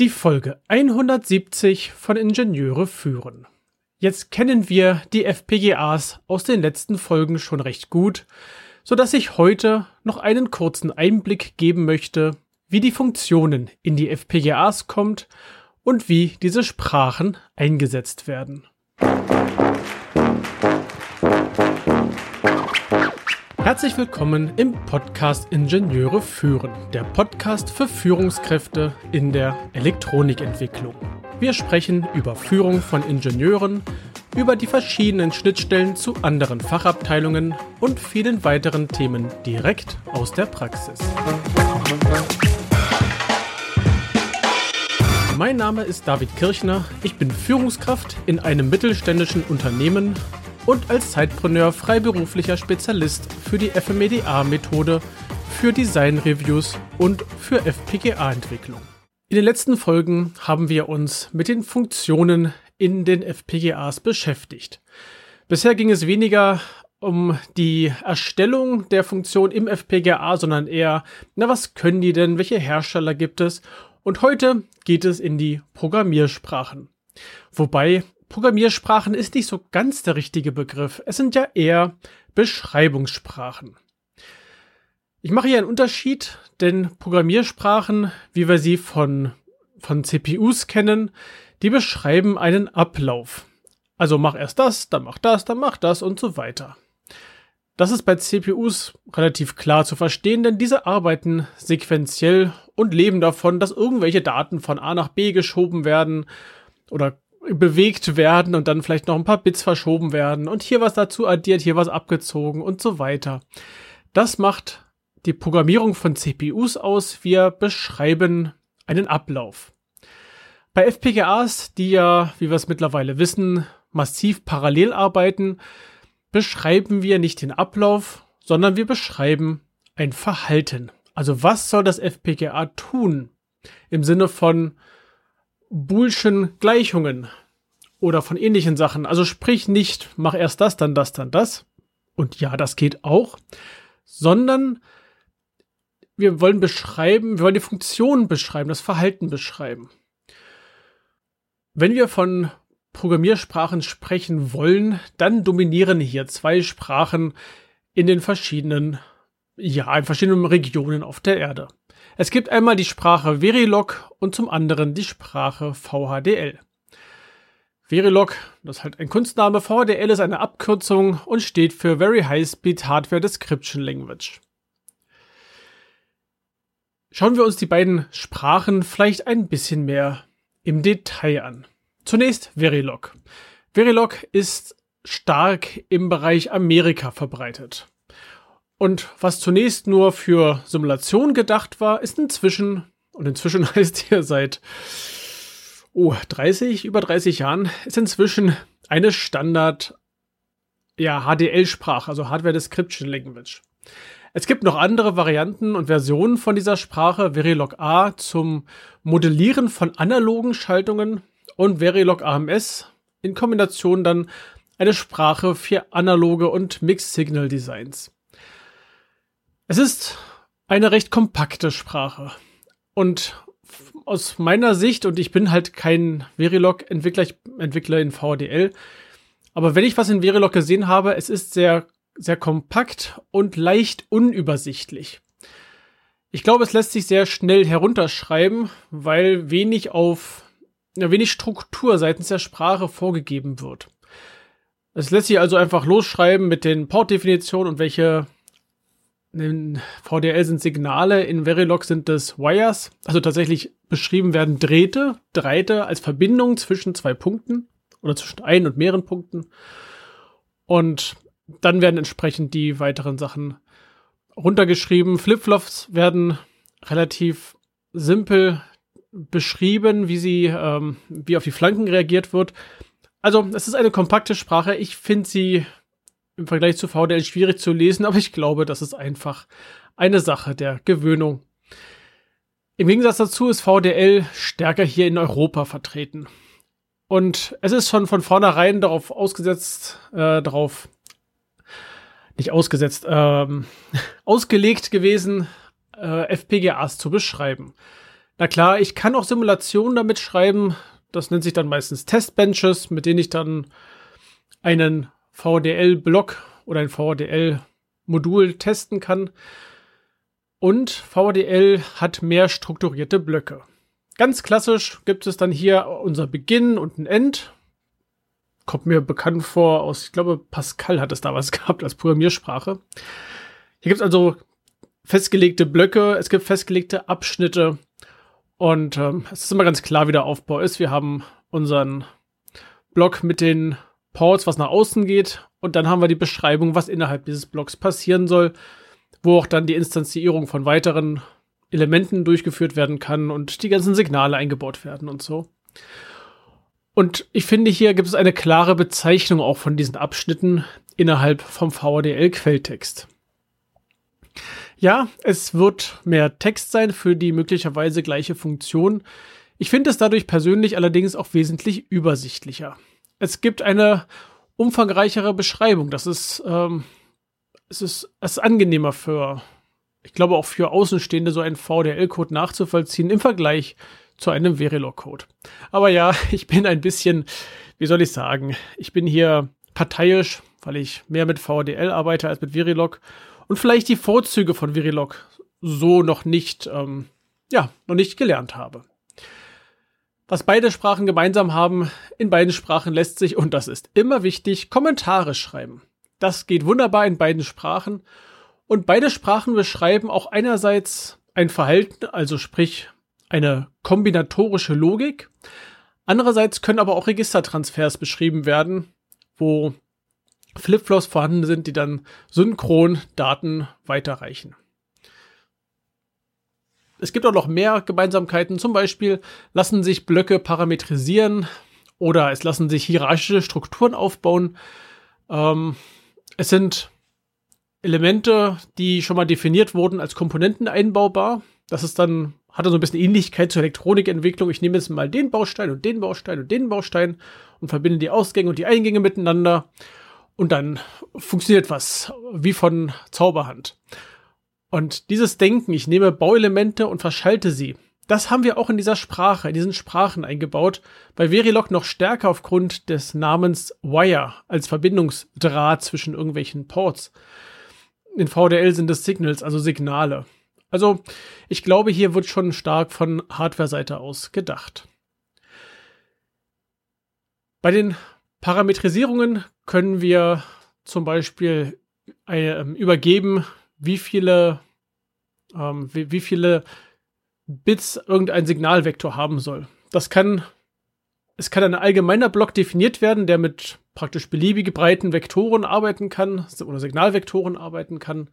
Die Folge 170 von Ingenieure führen. Jetzt kennen wir die FPGAs aus den letzten Folgen schon recht gut, so dass ich heute noch einen kurzen Einblick geben möchte, wie die Funktionen in die FPGAs kommt und wie diese Sprachen eingesetzt werden. Herzlich willkommen im Podcast Ingenieure führen, der Podcast für Führungskräfte in der Elektronikentwicklung. Wir sprechen über Führung von Ingenieuren, über die verschiedenen Schnittstellen zu anderen Fachabteilungen und vielen weiteren Themen direkt aus der Praxis. Mein Name ist David Kirchner, ich bin Führungskraft in einem mittelständischen Unternehmen und als Zeitpreneur freiberuflicher Spezialist für die FMEDA-Methode, für Design-Reviews und für FPGA-Entwicklung. In den letzten Folgen haben wir uns mit den Funktionen in den FPGAs beschäftigt. Bisher ging es weniger um die Erstellung der Funktion im FPGA, sondern eher, na, was können die denn? Welche Hersteller gibt es? Und heute geht es in die Programmiersprachen. Wobei Programmiersprachen ist nicht so ganz der richtige Begriff. Es sind ja eher Beschreibungssprachen. Ich mache hier einen Unterschied, denn Programmiersprachen, wie wir sie von, von CPUs kennen, die beschreiben einen Ablauf. Also mach erst das, dann mach das, dann mach das und so weiter. Das ist bei CPUs relativ klar zu verstehen, denn diese arbeiten sequenziell und leben davon, dass irgendwelche Daten von A nach B geschoben werden oder bewegt werden und dann vielleicht noch ein paar Bits verschoben werden und hier was dazu addiert, hier was abgezogen und so weiter. Das macht die Programmierung von CPUs aus. Wir beschreiben einen Ablauf. Bei FPGAs, die ja, wie wir es mittlerweile wissen, massiv parallel arbeiten, beschreiben wir nicht den Ablauf, sondern wir beschreiben ein Verhalten. Also was soll das FPGA tun? Im Sinne von, Boolschen Gleichungen oder von ähnlichen Sachen. Also sprich nicht, mach erst das, dann das, dann das. Und ja, das geht auch. Sondern wir wollen beschreiben, wir wollen die Funktion beschreiben, das Verhalten beschreiben. Wenn wir von Programmiersprachen sprechen wollen, dann dominieren hier zwei Sprachen in den verschiedenen, ja, in verschiedenen Regionen auf der Erde. Es gibt einmal die Sprache Verilog und zum anderen die Sprache VHDL. Verilog, das ist halt ein Kunstname, VHDL ist eine Abkürzung und steht für Very High Speed Hardware Description Language. Schauen wir uns die beiden Sprachen vielleicht ein bisschen mehr im Detail an. Zunächst Verilog. Verilog ist stark im Bereich Amerika verbreitet. Und was zunächst nur für Simulation gedacht war, ist inzwischen, und inzwischen heißt hier seit oh, 30, über 30 Jahren, ist inzwischen eine Standard ja, HDL-Sprache, also Hardware Description Language. Es gibt noch andere Varianten und Versionen von dieser Sprache, Verilog A zum Modellieren von analogen Schaltungen und Verilog AMS in Kombination dann eine Sprache für analoge und Mixed Signal Designs. Es ist eine recht kompakte Sprache. Und aus meiner Sicht, und ich bin halt kein Verilog-Entwickler, Entwickler in VDL, aber wenn ich was in Verilog gesehen habe, es ist sehr, sehr kompakt und leicht unübersichtlich. Ich glaube, es lässt sich sehr schnell herunterschreiben, weil wenig auf, ja, wenig Struktur seitens der Sprache vorgegeben wird. Es lässt sich also einfach losschreiben mit den Portdefinitionen und welche in VDL sind Signale, in Verilog sind das Wires, also tatsächlich beschrieben werden Drähte, Drähte als Verbindung zwischen zwei Punkten oder zwischen ein und mehreren Punkten. Und dann werden entsprechend die weiteren Sachen runtergeschrieben. Flipflops werden relativ simpel beschrieben, wie sie, ähm, wie auf die Flanken reagiert wird. Also, es ist eine kompakte Sprache. Ich finde sie im Vergleich zu VDL schwierig zu lesen, aber ich glaube, das ist einfach eine Sache der Gewöhnung. Im Gegensatz dazu ist VDL stärker hier in Europa vertreten. Und es ist schon von vornherein darauf ausgesetzt, äh, darauf nicht ausgesetzt, ähm, ausgelegt gewesen, äh, FPGAs zu beschreiben. Na klar, ich kann auch Simulationen damit schreiben. Das nennt sich dann meistens Testbenches, mit denen ich dann einen VDL-Block oder ein VDL-Modul testen kann. Und VDL hat mehr strukturierte Blöcke. Ganz klassisch gibt es dann hier unser Beginn und ein End. Kommt mir bekannt vor aus, ich glaube, Pascal hat es da was gehabt als Programmiersprache. Hier gibt es also festgelegte Blöcke, es gibt festgelegte Abschnitte und ähm, es ist immer ganz klar, wie der Aufbau ist. Wir haben unseren Block mit den Ports, was nach außen geht und dann haben wir die Beschreibung, was innerhalb dieses Blocks passieren soll, wo auch dann die Instanzierung von weiteren Elementen durchgeführt werden kann und die ganzen Signale eingebaut werden und so. Und ich finde, hier gibt es eine klare Bezeichnung auch von diesen Abschnitten innerhalb vom VDL-Quelltext. Ja, es wird mehr Text sein für die möglicherweise gleiche Funktion. Ich finde es dadurch persönlich allerdings auch wesentlich übersichtlicher. Es gibt eine umfangreichere Beschreibung. Das ist, ähm, es ist, es ist angenehmer für, ich glaube auch für Außenstehende, so einen VDL-Code nachzuvollziehen im Vergleich zu einem Verilog-Code. Aber ja, ich bin ein bisschen, wie soll ich sagen, ich bin hier parteiisch, weil ich mehr mit VDL arbeite als mit Verilog und vielleicht die Vorzüge von Verilog so noch nicht, ähm, ja, noch nicht gelernt habe. Was beide Sprachen gemeinsam haben, in beiden Sprachen lässt sich, und das ist immer wichtig, Kommentare schreiben. Das geht wunderbar in beiden Sprachen. Und beide Sprachen beschreiben auch einerseits ein Verhalten, also sprich eine kombinatorische Logik. Andererseits können aber auch Registertransfers beschrieben werden, wo Flipflops vorhanden sind, die dann synchron Daten weiterreichen. Es gibt auch noch mehr Gemeinsamkeiten. Zum Beispiel lassen sich Blöcke parametrisieren oder es lassen sich hierarchische Strukturen aufbauen. Ähm, es sind Elemente, die schon mal definiert wurden als Komponenten einbaubar. Das ist dann, hat dann so ein bisschen Ähnlichkeit zur Elektronikentwicklung. Ich nehme jetzt mal den Baustein und den Baustein und den Baustein und verbinde die Ausgänge und die Eingänge miteinander. Und dann funktioniert was wie von Zauberhand. Und dieses Denken, ich nehme Bauelemente und verschalte sie, das haben wir auch in dieser Sprache, in diesen Sprachen eingebaut. Bei Verilog noch stärker aufgrund des Namens Wire als Verbindungsdraht zwischen irgendwelchen Ports. In VDL sind es Signals, also Signale. Also ich glaube, hier wird schon stark von Hardware-Seite aus gedacht. Bei den Parametrisierungen können wir zum Beispiel äh, übergeben, wie viele, ähm, wie, wie viele Bits irgendein Signalvektor haben soll. Das kann, es kann ein allgemeiner Block definiert werden, der mit praktisch beliebige breiten Vektoren arbeiten kann oder Signalvektoren arbeiten kann.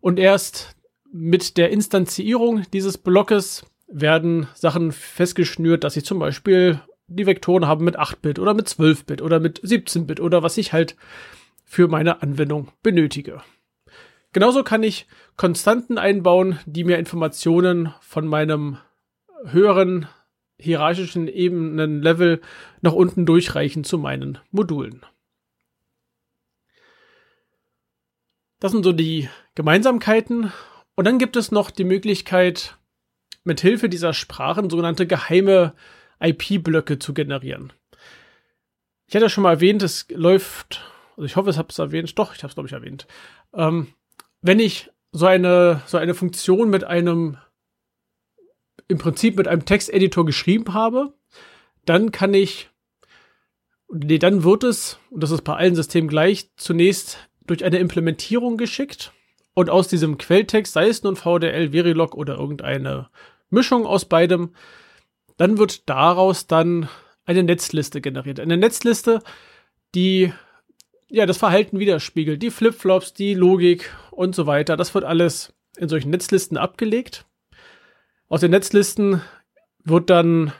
Und erst mit der Instanzierung dieses Blockes werden Sachen festgeschnürt, dass ich zum Beispiel die Vektoren haben mit 8-Bit oder mit 12-Bit oder mit 17-Bit oder was ich halt für meine Anwendung benötige. Genauso kann ich Konstanten einbauen, die mir Informationen von meinem höheren hierarchischen Ebenenlevel nach unten durchreichen zu meinen Modulen. Das sind so die Gemeinsamkeiten. Und dann gibt es noch die Möglichkeit, mit Hilfe dieser Sprachen sogenannte geheime IP-Blöcke zu generieren. Ich hatte schon mal erwähnt, es läuft, also ich hoffe, es habe es erwähnt, doch, ich habe es glaube ich erwähnt. Ähm, wenn ich so eine, so eine Funktion mit einem, im Prinzip mit einem Texteditor geschrieben habe, dann kann ich, nee, dann wird es, und das ist bei allen Systemen gleich, zunächst durch eine Implementierung geschickt und aus diesem Quelltext, sei es nun VDL, Verilog oder irgendeine Mischung aus beidem, dann wird daraus dann eine Netzliste generiert. Eine Netzliste, die ja das Verhalten widerspiegelt, die Flipflops, die Logik und so weiter. Das wird alles in solchen Netzlisten abgelegt. Aus den Netzlisten wird dann,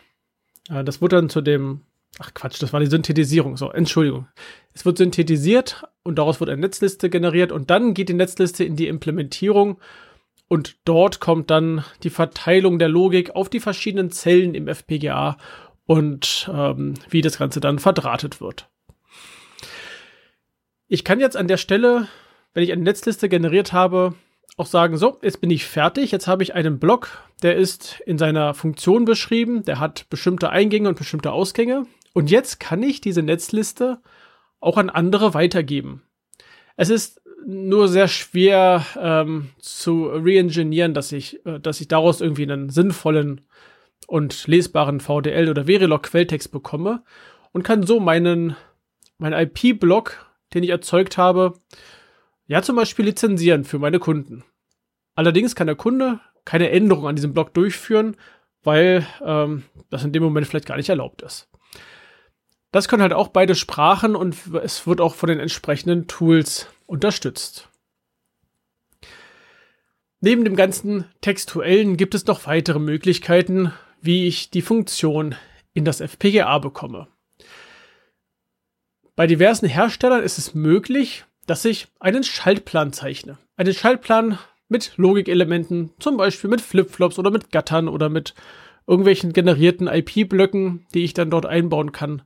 äh, das wird dann zu dem, ach Quatsch, das war die Synthetisierung. So, Entschuldigung. Es wird synthetisiert und daraus wird eine Netzliste generiert und dann geht die Netzliste in die Implementierung und dort kommt dann die Verteilung der Logik auf die verschiedenen Zellen im FPGA und ähm, wie das Ganze dann verdrahtet wird. Ich kann jetzt an der Stelle, wenn ich eine Netzliste generiert habe, auch sagen, so, jetzt bin ich fertig, jetzt habe ich einen Block, der ist in seiner Funktion beschrieben, der hat bestimmte Eingänge und bestimmte Ausgänge. Und jetzt kann ich diese Netzliste auch an andere weitergeben. Es ist nur sehr schwer ähm, zu reingenieren, dass ich, äh, dass ich daraus irgendwie einen sinnvollen und lesbaren VDL oder Verilog Quelltext bekomme und kann so meinen, meinen IP-Block, den ich erzeugt habe, ja zum Beispiel lizenzieren für meine Kunden. Allerdings kann der Kunde keine Änderung an diesem Block durchführen, weil ähm, das in dem Moment vielleicht gar nicht erlaubt ist. Das können halt auch beide Sprachen und es wird auch von den entsprechenden Tools unterstützt. Neben dem ganzen Textuellen gibt es noch weitere Möglichkeiten, wie ich die Funktion in das FPGA bekomme. Bei diversen Herstellern ist es möglich, dass ich einen Schaltplan zeichne. Einen Schaltplan mit Logikelementen, zum Beispiel mit Flipflops oder mit Gattern oder mit irgendwelchen generierten IP-Blöcken, die ich dann dort einbauen kann.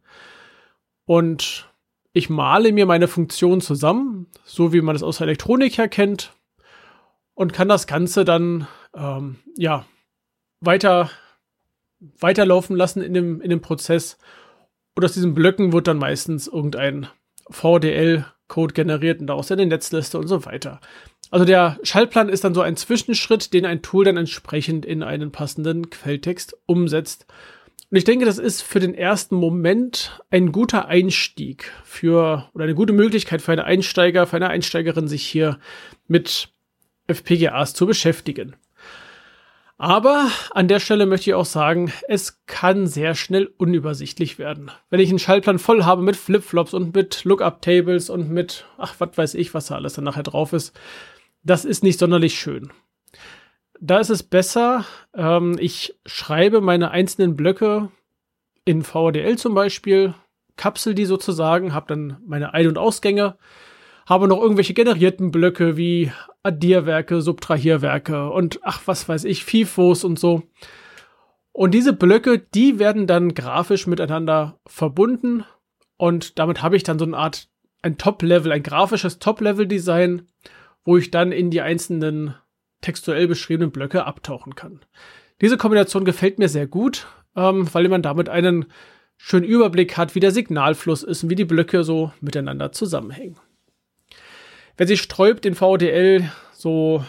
Und ich male mir meine Funktion zusammen, so wie man es aus der Elektronik her kennt, und kann das Ganze dann ähm, ja weiter weiterlaufen lassen in dem, in dem Prozess. Und aus diesen Blöcken wird dann meistens irgendein VDL-Code generiert und daraus eine Netzliste und so weiter. Also der Schaltplan ist dann so ein Zwischenschritt, den ein Tool dann entsprechend in einen passenden Quelltext umsetzt. Und ich denke, das ist für den ersten Moment ein guter Einstieg für oder eine gute Möglichkeit für einen Einsteiger, für eine Einsteigerin, sich hier mit FPGAs zu beschäftigen. Aber an der Stelle möchte ich auch sagen, es kann sehr schnell unübersichtlich werden. Wenn ich einen Schaltplan voll habe mit Flipflops und mit Lookup-Tables und mit, ach, was weiß ich, was da alles dann nachher drauf ist, das ist nicht sonderlich schön. Da ist es besser, ähm, ich schreibe meine einzelnen Blöcke in VDL zum Beispiel, kapsel die sozusagen, habe dann meine Ein- und Ausgänge, habe noch irgendwelche generierten Blöcke wie Addierwerke, Subtrahierwerke und ach, was weiß ich, FIFOs und so. Und diese Blöcke, die werden dann grafisch miteinander verbunden und damit habe ich dann so eine Art ein Top-Level, ein grafisches Top-Level-Design, wo ich dann in die einzelnen textuell beschriebenen Blöcke abtauchen kann. Diese Kombination gefällt mir sehr gut, ähm, weil man damit einen schönen Überblick hat, wie der Signalfluss ist und wie die Blöcke so miteinander zusammenhängen. Wer sich sträubt, in VDL so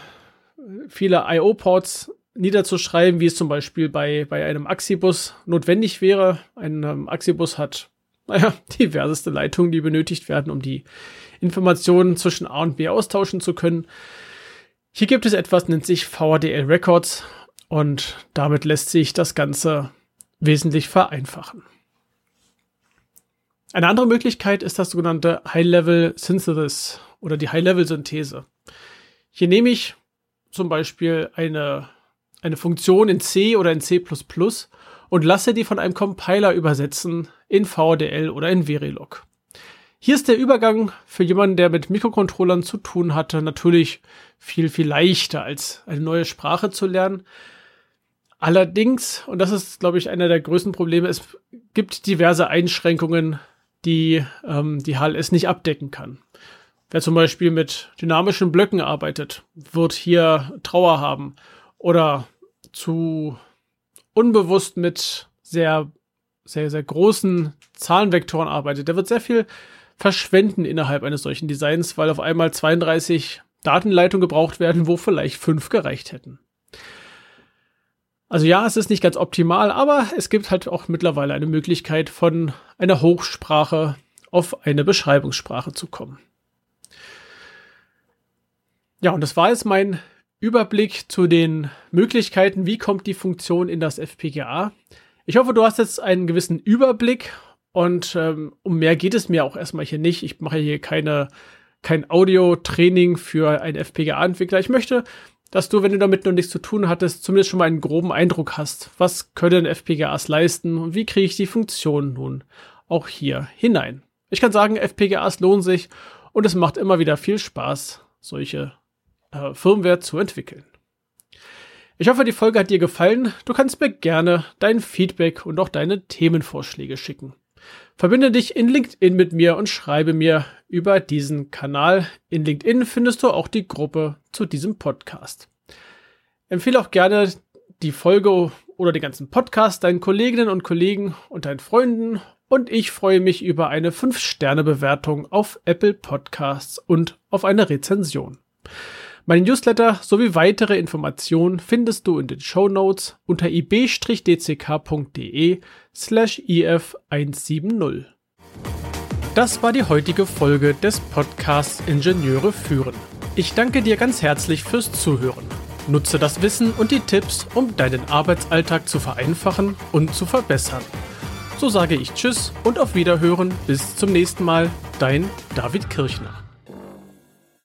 viele IO-Ports niederzuschreiben, wie es zum Beispiel bei, bei einem Axibus notwendig wäre. Ein ähm, Axibus hat, naja, diverseste Leitungen, die benötigt werden, um die Informationen zwischen A und B austauschen zu können. Hier gibt es etwas, nennt sich VDL Records und damit lässt sich das Ganze wesentlich vereinfachen. Eine andere Möglichkeit ist das sogenannte High-Level Synthesis oder die High-Level-Synthese. Hier nehme ich zum Beispiel eine, eine Funktion in C oder in C++ und lasse die von einem Compiler übersetzen in VDL oder in Verilog. Hier ist der Übergang für jemanden, der mit Mikrocontrollern zu tun hatte, natürlich viel, viel leichter als eine neue Sprache zu lernen. Allerdings, und das ist, glaube ich, einer der größten Probleme, es gibt diverse Einschränkungen, die ähm, die HLS nicht abdecken kann. Wer zum Beispiel mit dynamischen Blöcken arbeitet, wird hier Trauer haben. Oder zu unbewusst mit sehr, sehr, sehr großen Zahlenvektoren arbeitet, der wird sehr viel verschwenden innerhalb eines solchen Designs, weil auf einmal 32 Datenleitungen gebraucht werden, wo vielleicht fünf gereicht hätten. Also ja, es ist nicht ganz optimal, aber es gibt halt auch mittlerweile eine Möglichkeit, von einer Hochsprache auf eine Beschreibungssprache zu kommen. Ja, und das war jetzt mein Überblick zu den Möglichkeiten, wie kommt die Funktion in das FPGA. Ich hoffe, du hast jetzt einen gewissen Überblick und ähm, um mehr geht es mir auch erstmal hier nicht. Ich mache hier keine, kein Audio-Training für einen FPGA-Entwickler. Ich möchte, dass du, wenn du damit noch nichts zu tun hattest, zumindest schon mal einen groben Eindruck hast. Was können FPGAs leisten und wie kriege ich die Funktion nun auch hier hinein? Ich kann sagen, FPGAs lohnen sich und es macht immer wieder viel Spaß, solche äh, Firmware zu entwickeln. Ich hoffe, die Folge hat dir gefallen. Du kannst mir gerne dein Feedback und auch deine Themenvorschläge schicken. Verbinde dich in LinkedIn mit mir und schreibe mir über diesen Kanal. In LinkedIn findest du auch die Gruppe zu diesem Podcast. Empfehle auch gerne die Folge oder den ganzen Podcast deinen Kolleginnen und Kollegen und deinen Freunden und ich freue mich über eine 5-Sterne-Bewertung auf Apple Podcasts und auf eine Rezension. Mein Newsletter sowie weitere Informationen findest du in den Show Notes unter ib-dck.de slash if170. Das war die heutige Folge des Podcasts Ingenieure führen. Ich danke dir ganz herzlich fürs Zuhören. Nutze das Wissen und die Tipps, um deinen Arbeitsalltag zu vereinfachen und zu verbessern. So sage ich Tschüss und auf Wiederhören. Bis zum nächsten Mal. Dein David Kirchner.